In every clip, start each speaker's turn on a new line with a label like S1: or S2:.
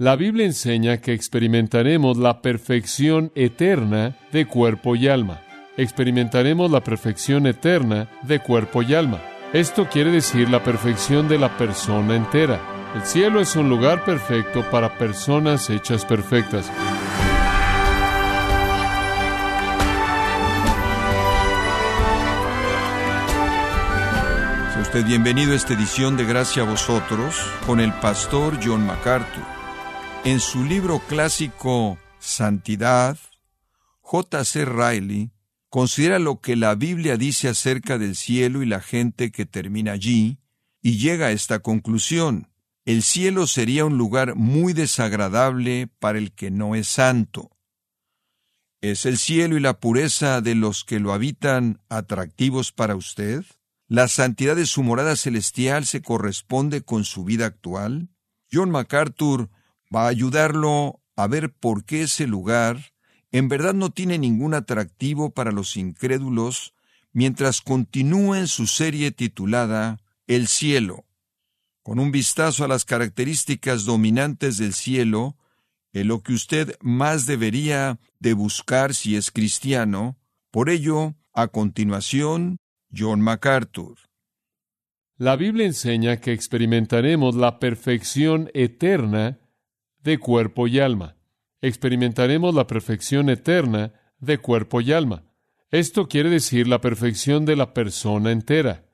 S1: La Biblia enseña que experimentaremos la perfección eterna de cuerpo y alma. Experimentaremos la perfección eterna de cuerpo y alma. Esto quiere decir la perfección de la persona entera. El cielo es un lugar perfecto para personas hechas perfectas.
S2: Sea usted bienvenido a esta edición de Gracia a vosotros con el pastor John MacArthur. En su libro clásico Santidad, J.C. Riley considera lo que la Biblia dice acerca del cielo y la gente que termina allí, y llega a esta conclusión. El cielo sería un lugar muy desagradable para el que no es santo. ¿Es el cielo y la pureza de los que lo habitan atractivos para usted? ¿La santidad de su morada celestial se corresponde con su vida actual? John MacArthur va a ayudarlo a ver por qué ese lugar en verdad no tiene ningún atractivo para los incrédulos mientras continúa en su serie titulada El cielo. Con un vistazo a las características dominantes del cielo, en lo que usted más debería de buscar si es cristiano, por ello, a continuación, John MacArthur.
S1: La Biblia enseña que experimentaremos la perfección eterna de cuerpo y alma. Experimentaremos la perfección eterna de cuerpo y alma. Esto quiere decir la perfección de la persona entera.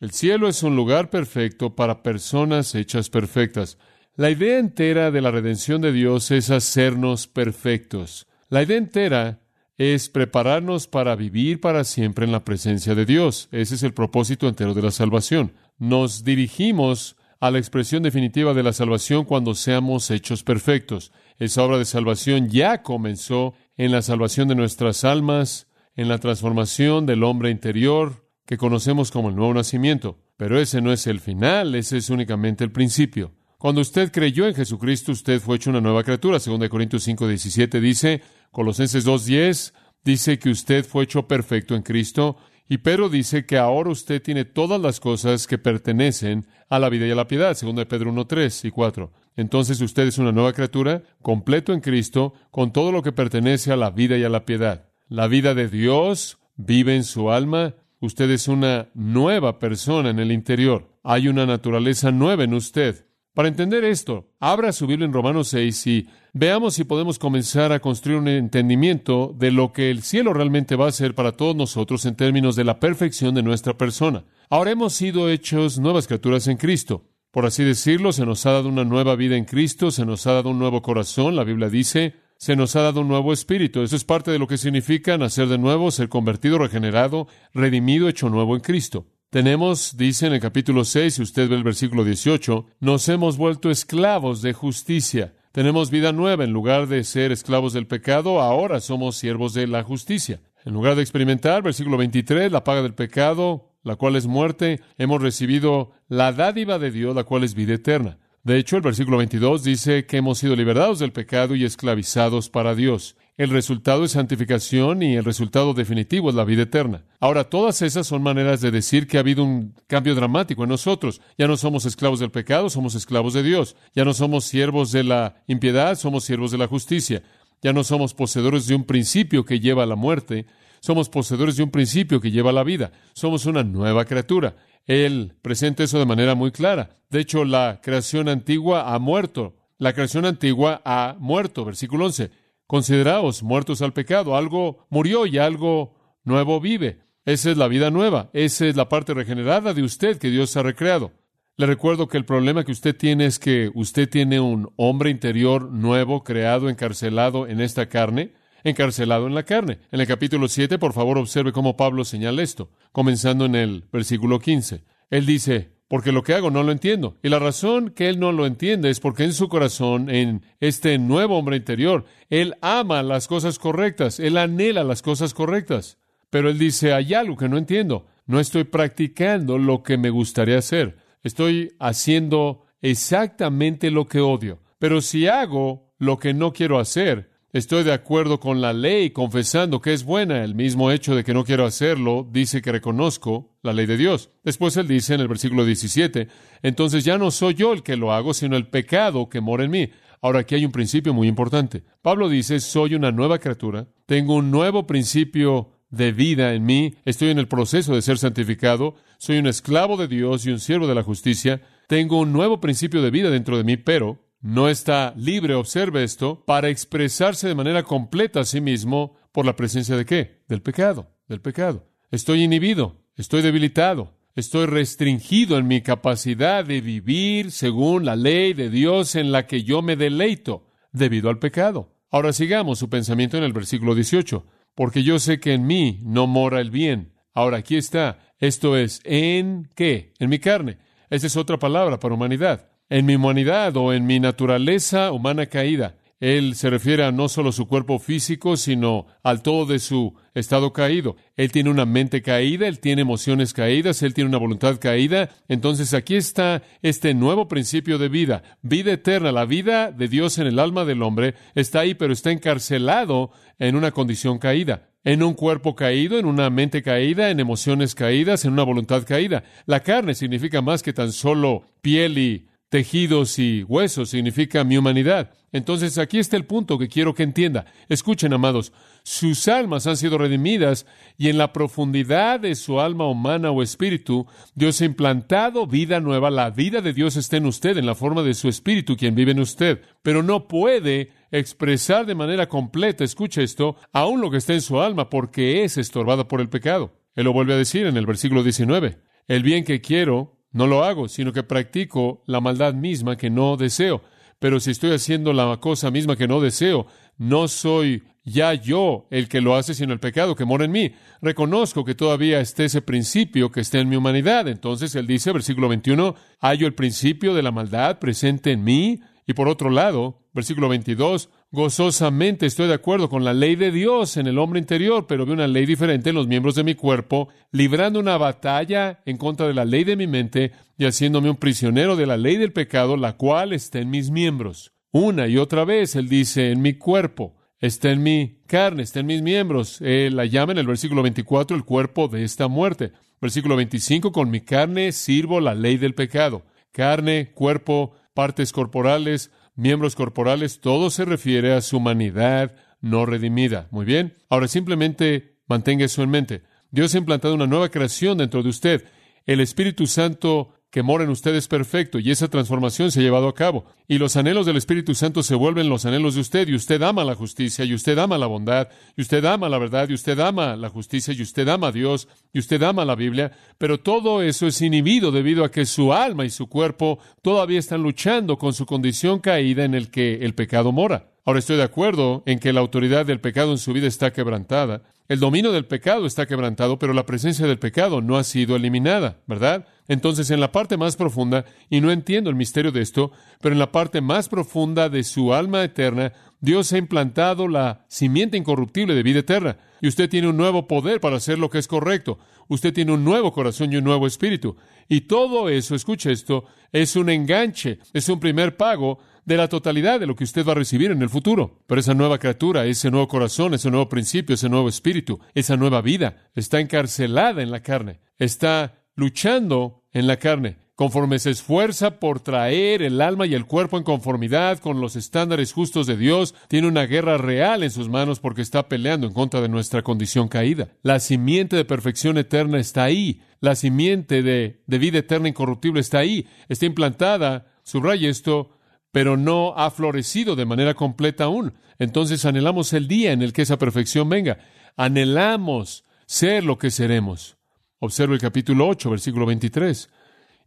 S1: El cielo es un lugar perfecto para personas hechas perfectas. La idea entera de la redención de Dios es hacernos perfectos. La idea entera es prepararnos para vivir para siempre en la presencia de Dios. Ese es el propósito entero de la salvación. Nos dirigimos a la expresión definitiva de la salvación cuando seamos hechos perfectos. Esa obra de salvación ya comenzó en la salvación de nuestras almas, en la transformación del hombre interior, que conocemos como el nuevo nacimiento. Pero ese no es el final, ese es únicamente el principio. Cuando usted creyó en Jesucristo, usted fue hecho una nueva criatura. 2 Corintios 5, 17 dice, Colosenses 2, 10 dice que usted fue hecho perfecto en Cristo. Y Pedro dice que ahora usted tiene todas las cosas que pertenecen a la vida y a la piedad. 2 Pedro 1, 3 y 4. Entonces usted es una nueva criatura, completo en Cristo, con todo lo que pertenece a la vida y a la piedad. La vida de Dios vive en su alma Usted es una nueva persona en el interior. Hay una naturaleza nueva en usted. Para entender esto, abra su Biblia en Romanos 6 y veamos si podemos comenzar a construir un entendimiento de lo que el cielo realmente va a ser para todos nosotros en términos de la perfección de nuestra persona. Ahora hemos sido hechos nuevas criaturas en Cristo. Por así decirlo, se nos ha dado una nueva vida en Cristo, se nos ha dado un nuevo corazón. La Biblia dice, se nos ha dado un nuevo espíritu. Eso es parte de lo que significa nacer de nuevo, ser convertido, regenerado, redimido, hecho nuevo en Cristo. Tenemos, dice en el capítulo 6, si usted ve el versículo 18, nos hemos vuelto esclavos de justicia. Tenemos vida nueva. En lugar de ser esclavos del pecado, ahora somos siervos de la justicia. En lugar de experimentar, versículo 23, la paga del pecado, la cual es muerte, hemos recibido la dádiva de Dios, la cual es vida eterna. De hecho, el versículo 22 dice que hemos sido liberados del pecado y esclavizados para Dios. El resultado es santificación y el resultado definitivo es la vida eterna. Ahora, todas esas son maneras de decir que ha habido un cambio dramático en nosotros. Ya no somos esclavos del pecado, somos esclavos de Dios. Ya no somos siervos de la impiedad, somos siervos de la justicia. Ya no somos poseedores de un principio que lleva a la muerte, somos poseedores de un principio que lleva a la vida. Somos una nueva criatura. Él presenta eso de manera muy clara. De hecho, la creación antigua ha muerto. La creación antigua ha muerto. Versículo 11. Consideraos muertos al pecado. Algo murió y algo nuevo vive. Esa es la vida nueva. Esa es la parte regenerada de usted que Dios ha recreado. Le recuerdo que el problema que usted tiene es que usted tiene un hombre interior nuevo, creado, encarcelado en esta carne encarcelado en la carne. En el capítulo 7, por favor, observe cómo Pablo señala esto, comenzando en el versículo 15. Él dice, porque lo que hago no lo entiendo. Y la razón que él no lo entiende es porque en su corazón, en este nuevo hombre interior, él ama las cosas correctas, él anhela las cosas correctas. Pero él dice, hay algo que no entiendo. No estoy practicando lo que me gustaría hacer. Estoy haciendo exactamente lo que odio. Pero si hago lo que no quiero hacer, Estoy de acuerdo con la ley, confesando que es buena. El mismo hecho de que no quiero hacerlo dice que reconozco la ley de Dios. Después él dice en el versículo 17, entonces ya no soy yo el que lo hago, sino el pecado que mora en mí. Ahora aquí hay un principio muy importante. Pablo dice, soy una nueva criatura, tengo un nuevo principio de vida en mí, estoy en el proceso de ser santificado, soy un esclavo de Dios y un siervo de la justicia, tengo un nuevo principio de vida dentro de mí, pero no está libre, observe esto, para expresarse de manera completa a sí mismo por la presencia de qué? Del pecado, del pecado. Estoy inhibido, estoy debilitado, Estoy restringido en mi capacidad de vivir según la ley de Dios en la que yo me deleito debido al pecado. Ahora sigamos su pensamiento en el versículo 18. Porque yo sé que en mí no mora el bien. Ahora aquí está. Esto es, ¿en qué? En mi carne. Esa es otra palabra para humanidad. En mi humanidad o en mi naturaleza humana caída. Él se refiere a no solo su cuerpo físico, sino al todo de su estado caído. Él tiene una mente caída, él tiene emociones caídas, él tiene una voluntad caída. Entonces aquí está este nuevo principio de vida, vida eterna, la vida de Dios en el alma del hombre está ahí, pero está encarcelado en una condición caída en un cuerpo caído, en una mente caída, en emociones caídas, en una voluntad caída. La carne significa más que tan solo piel y tejidos y huesos, significa mi humanidad. Entonces aquí está el punto que quiero que entienda. Escuchen, amados, sus almas han sido redimidas y en la profundidad de su alma humana o espíritu, Dios ha implantado vida nueva. La vida de Dios está en usted, en la forma de su espíritu, quien vive en usted. Pero no puede expresar de manera completa, escuche esto, aún lo que está en su alma, porque es estorbada por el pecado. Él lo vuelve a decir en el versículo 19. El bien que quiero, no lo hago, sino que practico la maldad misma que no deseo. Pero si estoy haciendo la cosa misma que no deseo, no soy ya yo el que lo hace, sino el pecado que mora en mí. Reconozco que todavía está ese principio que está en mi humanidad. Entonces él dice, versículo 21, hallo el principio de la maldad presente en mí. Y por otro lado, versículo 22, Gozosamente estoy de acuerdo con la ley de Dios en el hombre interior, pero veo una ley diferente en los miembros de mi cuerpo, librando una batalla en contra de la ley de mi mente y haciéndome un prisionero de la ley del pecado, la cual está en mis miembros. Una y otra vez él dice, en mi cuerpo, está en mi carne, está en mis miembros. Él la llama en el versículo 24 el cuerpo de esta muerte. Versículo 25, con mi carne sirvo la ley del pecado. Carne, cuerpo, partes corporales, miembros corporales, todo se refiere a su humanidad no redimida. Muy bien. Ahora simplemente mantenga eso en mente. Dios ha implantado una nueva creación dentro de usted. El Espíritu Santo que mora en usted es perfecto y esa transformación se ha llevado a cabo. Y los anhelos del Espíritu Santo se vuelven los anhelos de usted y usted ama la justicia y usted ama la bondad y usted ama la verdad y usted ama la justicia y usted ama a Dios y usted ama la Biblia, pero todo eso es inhibido debido a que su alma y su cuerpo todavía están luchando con su condición caída en el que el pecado mora. Ahora estoy de acuerdo en que la autoridad del pecado en su vida está quebrantada. El dominio del pecado está quebrantado, pero la presencia del pecado no ha sido eliminada, ¿verdad? Entonces, en la parte más profunda, y no entiendo el misterio de esto, pero en la parte más profunda de su alma eterna, Dios ha implantado la simiente incorruptible de vida eterna. Y usted tiene un nuevo poder para hacer lo que es correcto. Usted tiene un nuevo corazón y un nuevo espíritu. Y todo eso, escuche esto, es un enganche, es un primer pago de la totalidad de lo que usted va a recibir en el futuro. Pero esa nueva criatura, ese nuevo corazón, ese nuevo principio, ese nuevo espíritu, esa nueva vida, está encarcelada en la carne. Está luchando en la carne, conforme se esfuerza por traer el alma y el cuerpo en conformidad con los estándares justos de Dios, tiene una guerra real en sus manos porque está peleando en contra de nuestra condición caída. La simiente de perfección eterna está ahí, la simiente de, vida eterna incorruptible está ahí, está implantada, subraya esto, pero no ha florecido de manera completa aún. Entonces anhelamos el día en el que esa perfección venga. Anhelamos ser lo que seremos. Observa el capítulo 8, versículo 23.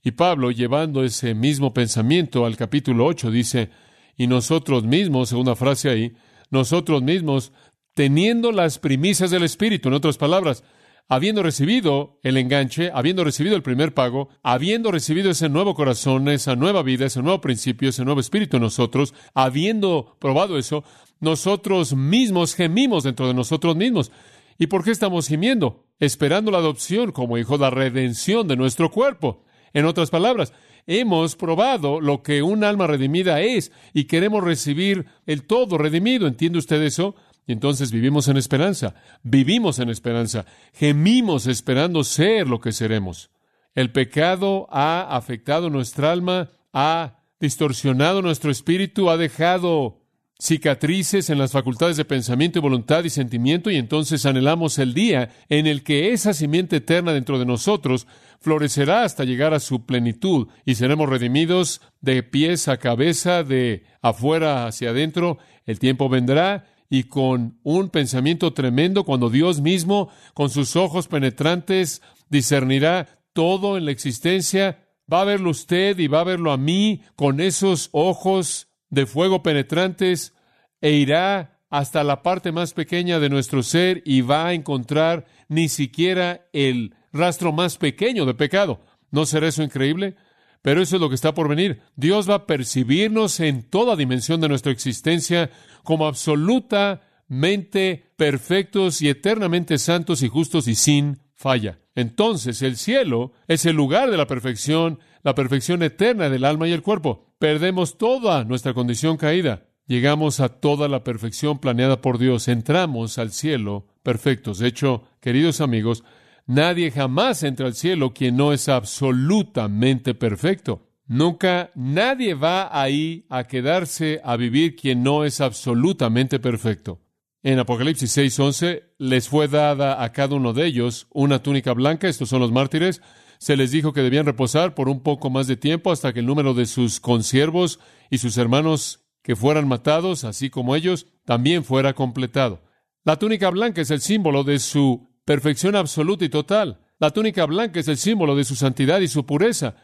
S1: Y Pablo, llevando ese mismo pensamiento al capítulo 8, dice, y nosotros mismos, segunda frase ahí, nosotros mismos, teniendo las primicias del Espíritu, en otras palabras, habiendo recibido el enganche, habiendo recibido el primer pago, habiendo recibido ese nuevo corazón, esa nueva vida, ese nuevo principio, ese nuevo espíritu en nosotros, habiendo probado eso, nosotros mismos gemimos dentro de nosotros mismos. ¿Y por qué estamos gimiendo? Esperando la adopción como hijo, la redención de nuestro cuerpo. En otras palabras, hemos probado lo que un alma redimida es y queremos recibir el todo redimido. ¿Entiende usted eso? Y entonces vivimos en esperanza, vivimos en esperanza, gemimos esperando ser lo que seremos. El pecado ha afectado nuestra alma, ha distorsionado nuestro espíritu, ha dejado cicatrices en las facultades de pensamiento y voluntad y sentimiento, y entonces anhelamos el día en el que esa simiente eterna dentro de nosotros florecerá hasta llegar a su plenitud y seremos redimidos de pies a cabeza, de afuera hacia adentro. El tiempo vendrá y con un pensamiento tremendo, cuando Dios mismo, con sus ojos penetrantes, discernirá todo en la existencia, va a verlo usted y va a verlo a mí con esos ojos de fuego penetrantes e irá hasta la parte más pequeña de nuestro ser y va a encontrar ni siquiera el rastro más pequeño de pecado. ¿No será eso increíble? Pero eso es lo que está por venir. Dios va a percibirnos en toda dimensión de nuestra existencia como absolutamente perfectos y eternamente santos y justos y sin falla. Entonces el cielo es el lugar de la perfección, la perfección eterna del alma y el cuerpo. Perdemos toda nuestra condición caída. Llegamos a toda la perfección planeada por Dios. Entramos al cielo perfectos. De hecho, queridos amigos, nadie jamás entra al cielo quien no es absolutamente perfecto. Nunca nadie va ahí a quedarse a vivir quien no es absolutamente perfecto. En Apocalipsis 6:11 les fue dada a cada uno de ellos una túnica blanca, estos son los mártires, se les dijo que debían reposar por un poco más de tiempo hasta que el número de sus consiervos y sus hermanos que fueran matados, así como ellos, también fuera completado. La túnica blanca es el símbolo de su perfección absoluta y total. La túnica blanca es el símbolo de su santidad y su pureza.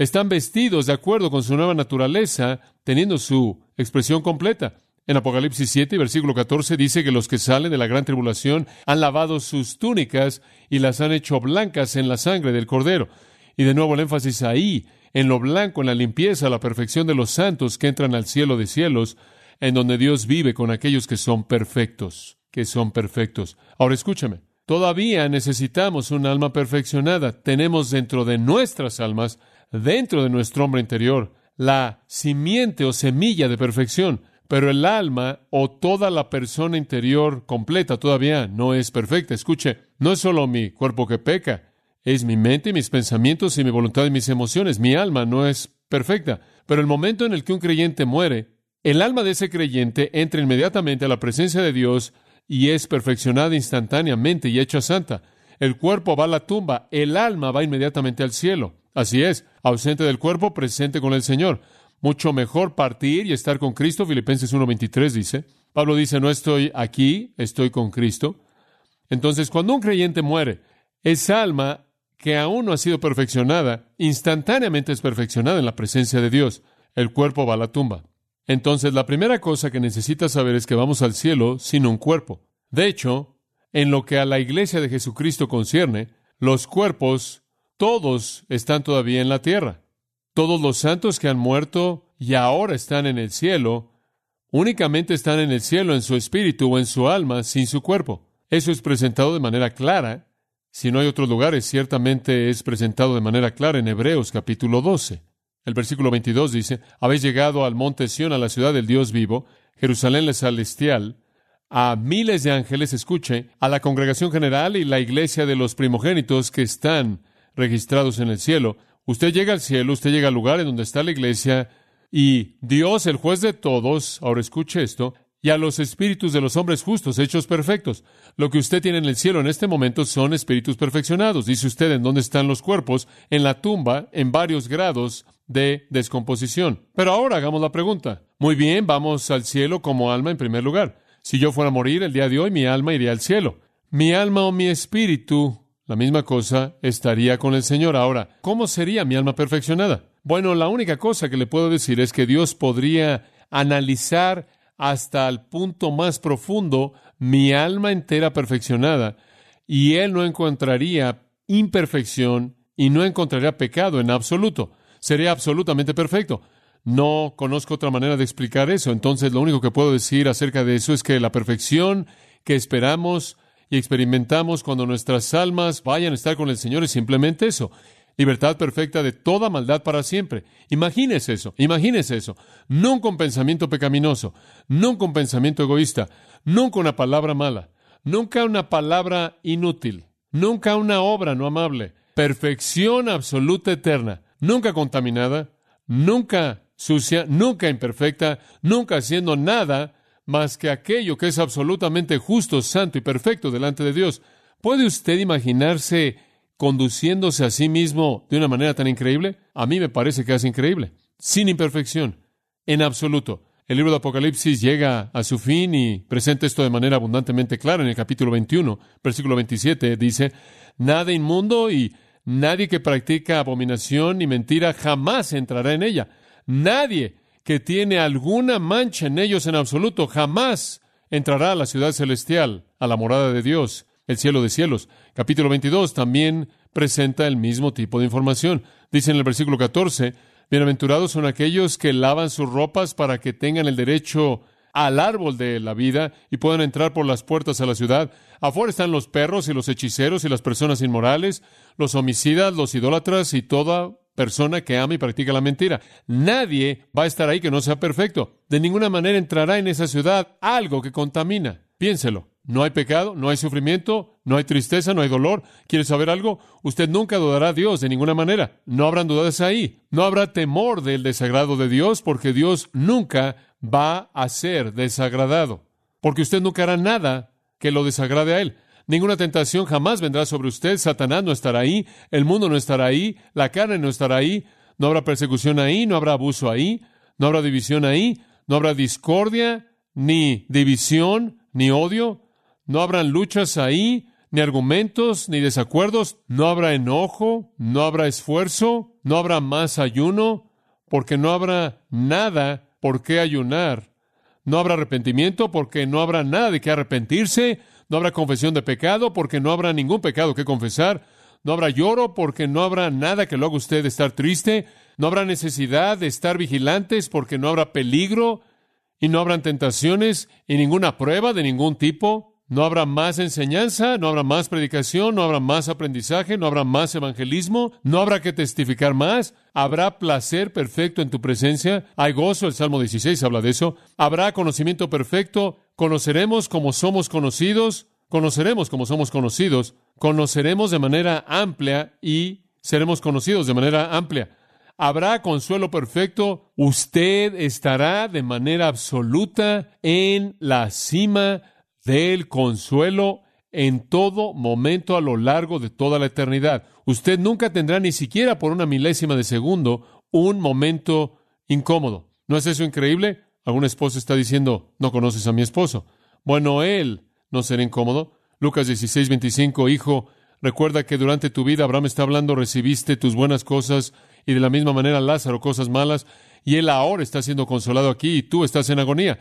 S1: Están vestidos de acuerdo con su nueva naturaleza, teniendo su expresión completa. En Apocalipsis 7, versículo 14, dice que los que salen de la gran tribulación han lavado sus túnicas y las han hecho blancas en la sangre del Cordero. Y de nuevo el énfasis ahí, en lo blanco, en la limpieza, la perfección de los santos que entran al cielo de cielos, en donde Dios vive con aquellos que son perfectos, que son perfectos. Ahora escúchame, todavía necesitamos un alma perfeccionada. Tenemos dentro de nuestras almas, dentro de nuestro hombre interior, la simiente o semilla de perfección. Pero el alma o toda la persona interior completa todavía no es perfecta. Escuche, no es solo mi cuerpo que peca, es mi mente, mis pensamientos y mi voluntad y mis emociones. Mi alma no es perfecta. Pero el momento en el que un creyente muere, el alma de ese creyente entra inmediatamente a la presencia de Dios y es perfeccionada instantáneamente y hecha santa. El cuerpo va a la tumba, el alma va inmediatamente al cielo. Así es, ausente del cuerpo, presente con el Señor. Mucho mejor partir y estar con Cristo. Filipenses 1.23 dice. Pablo dice, no estoy aquí, estoy con Cristo. Entonces, cuando un creyente muere, esa alma que aún no ha sido perfeccionada, instantáneamente es perfeccionada en la presencia de Dios. El cuerpo va a la tumba. Entonces, la primera cosa que necesitas saber es que vamos al cielo sin un cuerpo. De hecho, en lo que a la iglesia de Jesucristo concierne, los cuerpos, todos están todavía en la tierra. Todos los santos que han muerto y ahora están en el cielo, únicamente están en el cielo en su espíritu o en su alma, sin su cuerpo. Eso es presentado de manera clara. Si no hay otros lugares, ciertamente es presentado de manera clara en Hebreos capítulo 12. El versículo 22 dice, habéis llegado al monte Sión, a la ciudad del Dios vivo, Jerusalén la celestial, a miles de ángeles, escuche, a la congregación general y la iglesia de los primogénitos que están registrados en el cielo, Usted llega al cielo, usted llega al lugar en donde está la iglesia y Dios, el juez de todos, ahora escuche esto, y a los espíritus de los hombres justos, hechos perfectos. Lo que usted tiene en el cielo en este momento son espíritus perfeccionados. Dice usted en dónde están los cuerpos, en la tumba, en varios grados de descomposición. Pero ahora hagamos la pregunta. Muy bien, vamos al cielo como alma en primer lugar. Si yo fuera a morir el día de hoy, mi alma iría al cielo. Mi alma o mi espíritu la misma cosa estaría con el Señor. Ahora, ¿cómo sería mi alma perfeccionada? Bueno, la única cosa que le puedo decir es que Dios podría analizar hasta el punto más profundo mi alma entera perfeccionada y Él no encontraría imperfección y no encontraría pecado en absoluto. Sería absolutamente perfecto. No conozco otra manera de explicar eso. Entonces, lo único que puedo decir acerca de eso es que la perfección que esperamos y experimentamos cuando nuestras almas vayan a estar con el Señor es simplemente eso. Libertad perfecta de toda maldad para siempre. Imagínese eso, imagínese eso. Nunca un pensamiento pecaminoso, nunca un pensamiento egoísta, nunca una palabra mala, nunca una palabra inútil, nunca una obra no amable. Perfección absoluta eterna, nunca contaminada, nunca sucia, nunca imperfecta, nunca haciendo nada más que aquello que es absolutamente justo, santo y perfecto delante de Dios. ¿Puede usted imaginarse conduciéndose a sí mismo de una manera tan increíble? A mí me parece que es increíble, sin imperfección, en absoluto. El libro de Apocalipsis llega a su fin y presenta esto de manera abundantemente clara en el capítulo 21, versículo 27, dice, nada inmundo y nadie que practica abominación ni mentira jamás entrará en ella. Nadie que tiene alguna mancha en ellos en absoluto jamás entrará a la ciudad celestial, a la morada de Dios, el cielo de cielos. Capítulo 22 también presenta el mismo tipo de información. Dice en el versículo 14, Bienaventurados son aquellos que lavan sus ropas para que tengan el derecho al árbol de la vida y puedan entrar por las puertas a la ciudad. Afuera están los perros y los hechiceros y las personas inmorales, los homicidas, los idólatras y toda persona que ama y practica la mentira. Nadie va a estar ahí que no sea perfecto. De ninguna manera entrará en esa ciudad algo que contamina. Piénselo. No hay pecado, no hay sufrimiento, no hay tristeza, no hay dolor. ¿Quiere saber algo? Usted nunca dudará a Dios de ninguna manera. No habrán dudas ahí. No habrá temor del desagrado de Dios porque Dios nunca va a ser desagradado. Porque usted nunca hará nada que lo desagrade a Él. Ninguna tentación jamás vendrá sobre usted. Satanás no estará ahí, el mundo no estará ahí, la carne no estará ahí, no habrá persecución ahí, no habrá abuso ahí, no habrá división ahí, no habrá discordia, ni división, ni odio, no habrán luchas ahí, ni argumentos, ni desacuerdos, no habrá enojo, no habrá esfuerzo, no habrá más ayuno, porque no habrá nada por qué ayunar. No habrá arrepentimiento porque no habrá nada de qué arrepentirse, no habrá confesión de pecado porque no habrá ningún pecado que confesar, no habrá lloro porque no habrá nada que lo haga usted estar triste, no habrá necesidad de estar vigilantes porque no habrá peligro y no habrán tentaciones y ninguna prueba de ningún tipo. No habrá más enseñanza, no habrá más predicación, no habrá más aprendizaje, no habrá más evangelismo, no habrá que testificar más, habrá placer perfecto en tu presencia, hay gozo, el Salmo 16 habla de eso, habrá conocimiento perfecto, conoceremos como somos conocidos, conoceremos como somos conocidos, conoceremos de manera amplia y seremos conocidos de manera amplia. Habrá consuelo perfecto, usted estará de manera absoluta en la cima del consuelo en todo momento a lo largo de toda la eternidad. Usted nunca tendrá ni siquiera por una milésima de segundo un momento incómodo. ¿No es eso increíble? Algún esposo está diciendo, no conoces a mi esposo. Bueno, él no será incómodo. Lucas 16, 25, hijo, recuerda que durante tu vida Abraham está hablando, recibiste tus buenas cosas y de la misma manera Lázaro cosas malas, y él ahora está siendo consolado aquí y tú estás en agonía.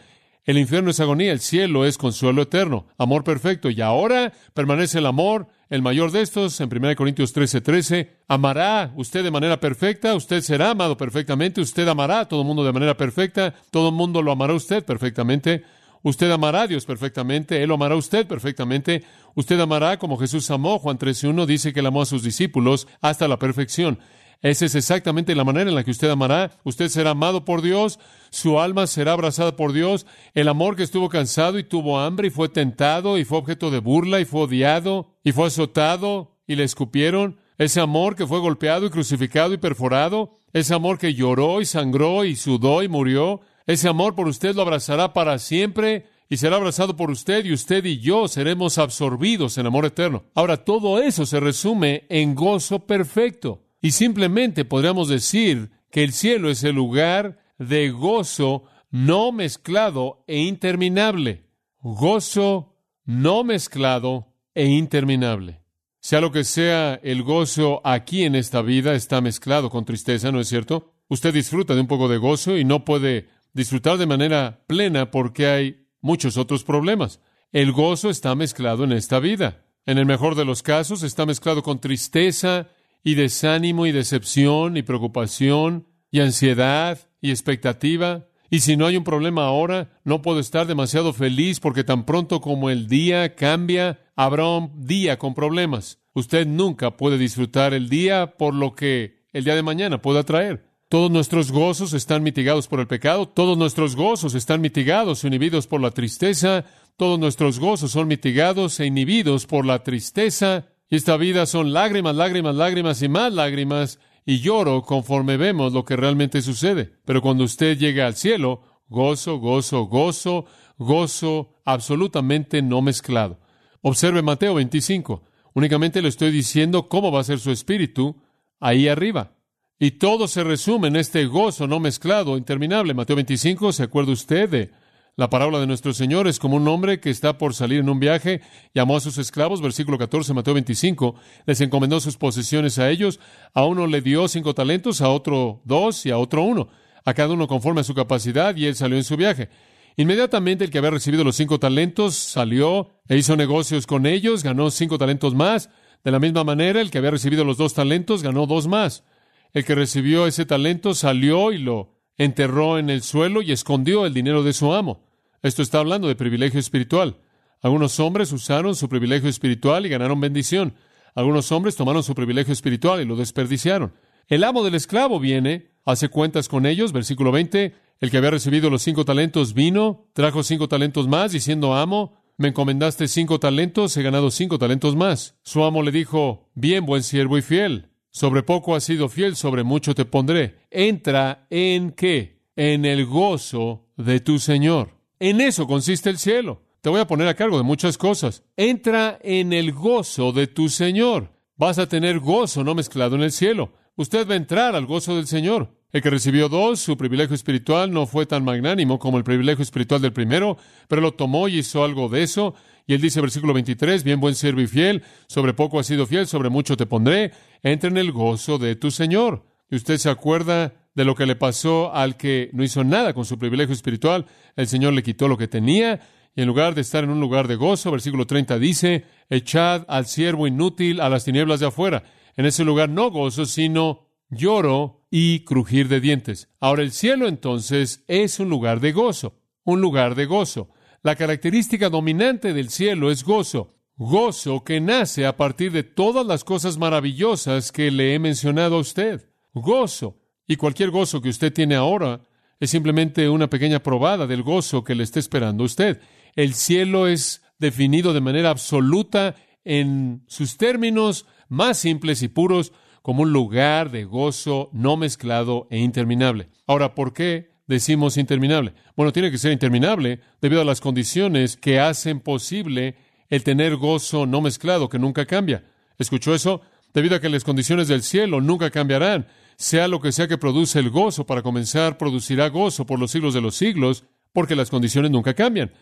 S1: El infierno es agonía, el cielo es consuelo eterno, amor perfecto. Y ahora permanece el amor, el mayor de estos, en 1 Corintios 13, 13. Amará usted de manera perfecta, usted será amado perfectamente, usted amará a todo el mundo de manera perfecta, todo el mundo lo amará a usted perfectamente. Usted amará a Dios perfectamente, Él lo amará a usted perfectamente. Usted amará como Jesús amó. Juan 13.1 dice que él amó a sus discípulos hasta la perfección. Esa es exactamente la manera en la que usted amará. Usted será amado por Dios, su alma será abrazada por Dios. El amor que estuvo cansado y tuvo hambre y fue tentado y fue objeto de burla y fue odiado y fue azotado y le escupieron. Ese amor que fue golpeado y crucificado y perforado. Ese amor que lloró y sangró y sudó y murió. Ese amor por usted lo abrazará para siempre y será abrazado por usted y usted y yo seremos absorbidos en amor eterno. Ahora, todo eso se resume en gozo perfecto. Y simplemente podríamos decir que el cielo es el lugar de gozo no mezclado e interminable. Gozo no mezclado e interminable. Sea lo que sea el gozo aquí en esta vida está mezclado con tristeza, ¿no es cierto? Usted disfruta de un poco de gozo y no puede disfrutar de manera plena porque hay muchos otros problemas. El gozo está mezclado en esta vida. En el mejor de los casos está mezclado con tristeza y desánimo y decepción y preocupación y ansiedad y expectativa. Y si no hay un problema ahora, no puedo estar demasiado feliz porque tan pronto como el día cambia, habrá un día con problemas. Usted nunca puede disfrutar el día por lo que el día de mañana pueda traer. Todos nuestros gozos están mitigados por el pecado, todos nuestros gozos están mitigados e inhibidos por la tristeza, todos nuestros gozos son mitigados e inhibidos por la tristeza y esta vida son lágrimas, lágrimas, lágrimas y más lágrimas y lloro conforme vemos lo que realmente sucede. Pero cuando usted llega al cielo, gozo, gozo, gozo, gozo absolutamente no mezclado. Observe Mateo 25. Únicamente le estoy diciendo cómo va a ser su espíritu ahí arriba. Y todo se resume en este gozo no mezclado, interminable. Mateo 25, ¿se acuerda usted de la parábola de nuestro Señor? Es como un hombre que está por salir en un viaje, llamó a sus esclavos, versículo 14, Mateo 25, les encomendó sus posesiones a ellos, a uno le dio cinco talentos, a otro dos y a otro uno, a cada uno conforme a su capacidad, y él salió en su viaje. Inmediatamente el que había recibido los cinco talentos salió e hizo negocios con ellos, ganó cinco talentos más. De la misma manera, el que había recibido los dos talentos ganó dos más. El que recibió ese talento salió y lo enterró en el suelo y escondió el dinero de su amo. Esto está hablando de privilegio espiritual. Algunos hombres usaron su privilegio espiritual y ganaron bendición. Algunos hombres tomaron su privilegio espiritual y lo desperdiciaron. El amo del esclavo viene, hace cuentas con ellos, versículo 20. El que había recibido los cinco talentos vino, trajo cinco talentos más, diciendo, amo, me encomendaste cinco talentos, he ganado cinco talentos más. Su amo le dijo, bien, buen siervo y fiel. Sobre poco has sido fiel, sobre mucho te pondré. Entra en qué? En el gozo de tu Señor. En eso consiste el cielo. Te voy a poner a cargo de muchas cosas. Entra en el gozo de tu Señor. Vas a tener gozo no mezclado en el cielo. Usted va a entrar al gozo del Señor. El que recibió dos, su privilegio espiritual no fue tan magnánimo como el privilegio espiritual del primero, pero lo tomó y hizo algo de eso. Y él dice, versículo 23, bien buen siervo y fiel, sobre poco has sido fiel, sobre mucho te pondré, entra en el gozo de tu Señor. Y usted se acuerda de lo que le pasó al que no hizo nada con su privilegio espiritual, el Señor le quitó lo que tenía, y en lugar de estar en un lugar de gozo, versículo 30 dice, echad al siervo inútil a las tinieblas de afuera. En ese lugar no gozo, sino lloro y crujir de dientes. Ahora el cielo entonces es un lugar de gozo, un lugar de gozo. La característica dominante del cielo es gozo, gozo que nace a partir de todas las cosas maravillosas que le he mencionado a usted. Gozo. Y cualquier gozo que usted tiene ahora es simplemente una pequeña probada del gozo que le está esperando usted. El cielo es definido de manera absoluta en sus términos más simples y puros como un lugar de gozo no mezclado e interminable. Ahora, ¿por qué decimos interminable? Bueno, tiene que ser interminable debido a las condiciones que hacen posible el tener gozo no mezclado que nunca cambia. ¿Escuchó eso? Debido a que las condiciones del cielo nunca cambiarán, sea lo que sea que produce el gozo, para comenzar, producirá gozo por los siglos de los siglos, porque las condiciones nunca cambian.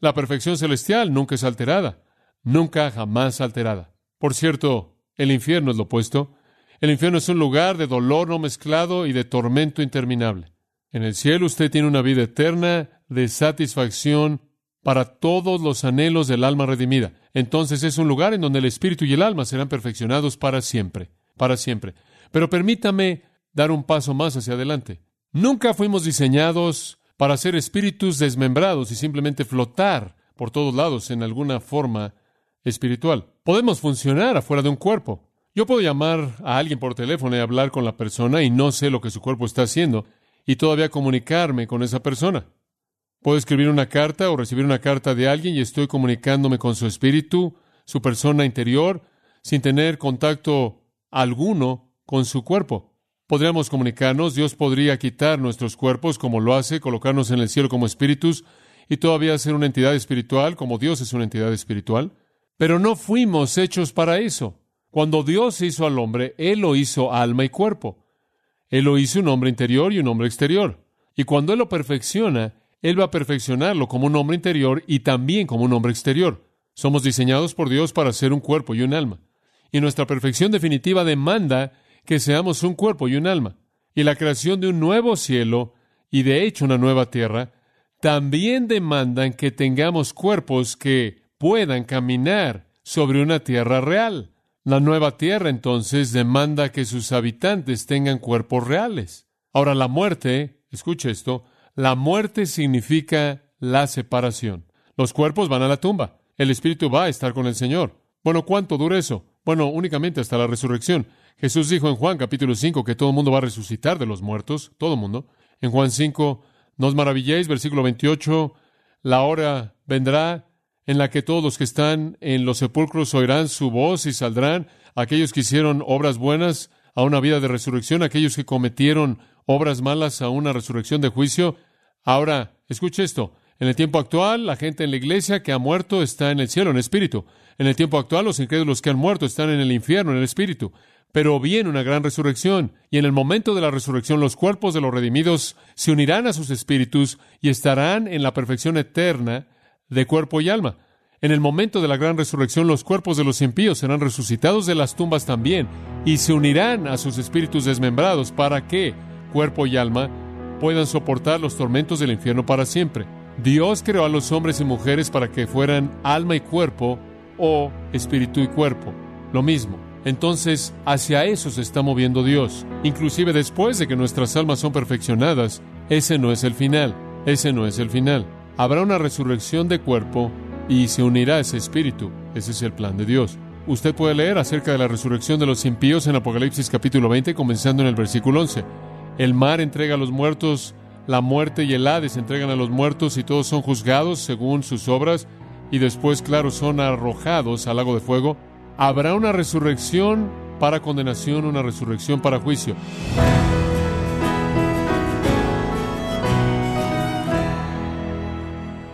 S1: La perfección celestial nunca es alterada, nunca jamás alterada. Por cierto, el infierno es lo opuesto. El infierno es un lugar de dolor no mezclado y de tormento interminable. En el cielo usted tiene una vida eterna de satisfacción para todos los anhelos del alma redimida. Entonces es un lugar en donde el espíritu y el alma serán perfeccionados para siempre, para siempre. Pero permítame dar un paso más hacia adelante. Nunca fuimos diseñados para ser espíritus desmembrados y simplemente flotar por todos lados en alguna forma espiritual. Podemos funcionar afuera de un cuerpo. Yo puedo llamar a alguien por teléfono y hablar con la persona y no sé lo que su cuerpo está haciendo y todavía comunicarme con esa persona. Puedo escribir una carta o recibir una carta de alguien y estoy comunicándome con su espíritu, su persona interior, sin tener contacto alguno con su cuerpo. Podríamos comunicarnos, Dios podría quitar nuestros cuerpos como lo hace, colocarnos en el cielo como espíritus y todavía ser una entidad espiritual como Dios es una entidad espiritual. Pero no fuimos hechos para eso. Cuando Dios hizo al hombre, Él lo hizo alma y cuerpo. Él lo hizo un hombre interior y un hombre exterior. Y cuando Él lo perfecciona, Él va a perfeccionarlo como un hombre interior y también como un hombre exterior. Somos diseñados por Dios para ser un cuerpo y un alma. Y nuestra perfección definitiva demanda que seamos un cuerpo y un alma. Y la creación de un nuevo cielo y de hecho una nueva tierra también demandan que tengamos cuerpos que puedan caminar sobre una tierra real. La nueva tierra entonces demanda que sus habitantes tengan cuerpos reales. Ahora la muerte, escuche esto, la muerte significa la separación. Los cuerpos van a la tumba. El espíritu va a estar con el Señor. Bueno, ¿cuánto dura eso? Bueno, únicamente hasta la resurrección. Jesús dijo en Juan capítulo 5 que todo mundo va a resucitar de los muertos, todo mundo. En Juan 5, no os maravilléis, versículo 28, la hora vendrá en la que todos los que están en los sepulcros oirán su voz y saldrán aquellos que hicieron obras buenas a una vida de resurrección, aquellos que cometieron obras malas a una resurrección de juicio. Ahora, escuche esto. En el tiempo actual, la gente en la iglesia que ha muerto está en el cielo, en espíritu. En el tiempo actual, los incrédulos que han muerto están en el infierno, en el espíritu. Pero viene una gran resurrección, y en el momento de la resurrección los cuerpos de los redimidos se unirán a sus espíritus y estarán en la perfección eterna de cuerpo y alma. En el momento de la gran resurrección los cuerpos de los impíos serán resucitados de las tumbas también y se unirán a sus espíritus desmembrados para que cuerpo y alma puedan soportar los tormentos del infierno para siempre. Dios creó a los hombres y mujeres para que fueran alma y cuerpo o espíritu y cuerpo. Lo mismo. Entonces, hacia eso se está moviendo Dios. Inclusive después de que nuestras almas son perfeccionadas, ese no es el final. Ese no es el final. Habrá una resurrección de cuerpo y se unirá ese espíritu. Ese es el plan de Dios. Usted puede leer acerca de la resurrección de los impíos en Apocalipsis capítulo 20, comenzando en el versículo 11. El mar entrega a los muertos la muerte y el Hades entregan a los muertos y todos son juzgados según sus obras y después, claro, son arrojados al lago de fuego. Habrá una resurrección para condenación, una resurrección para juicio.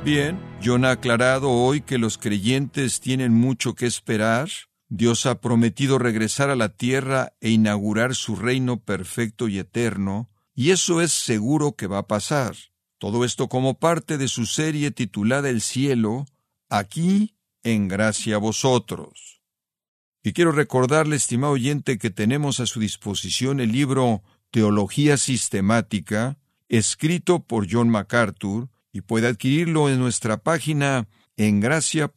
S2: Bien, John ha aclarado hoy que los creyentes tienen mucho que esperar. Dios ha prometido regresar a la tierra e inaugurar su reino perfecto y eterno, y eso es seguro que va a pasar. Todo esto como parte de su serie titulada El cielo, aquí en gracia a vosotros. Y quiero recordarle, estimado oyente, que tenemos a su disposición el libro Teología Sistemática, escrito por John MacArthur, y puede adquirirlo en nuestra página en gracia.org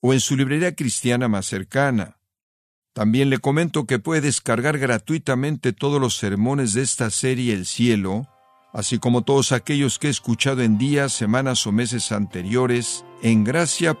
S2: o en su librería cristiana más cercana. También le comento que puede descargar gratuitamente todos los sermones de esta serie El Cielo, así como todos aquellos que he escuchado en días, semanas o meses anteriores en gracia.org.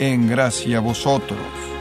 S2: en gracia vosotros.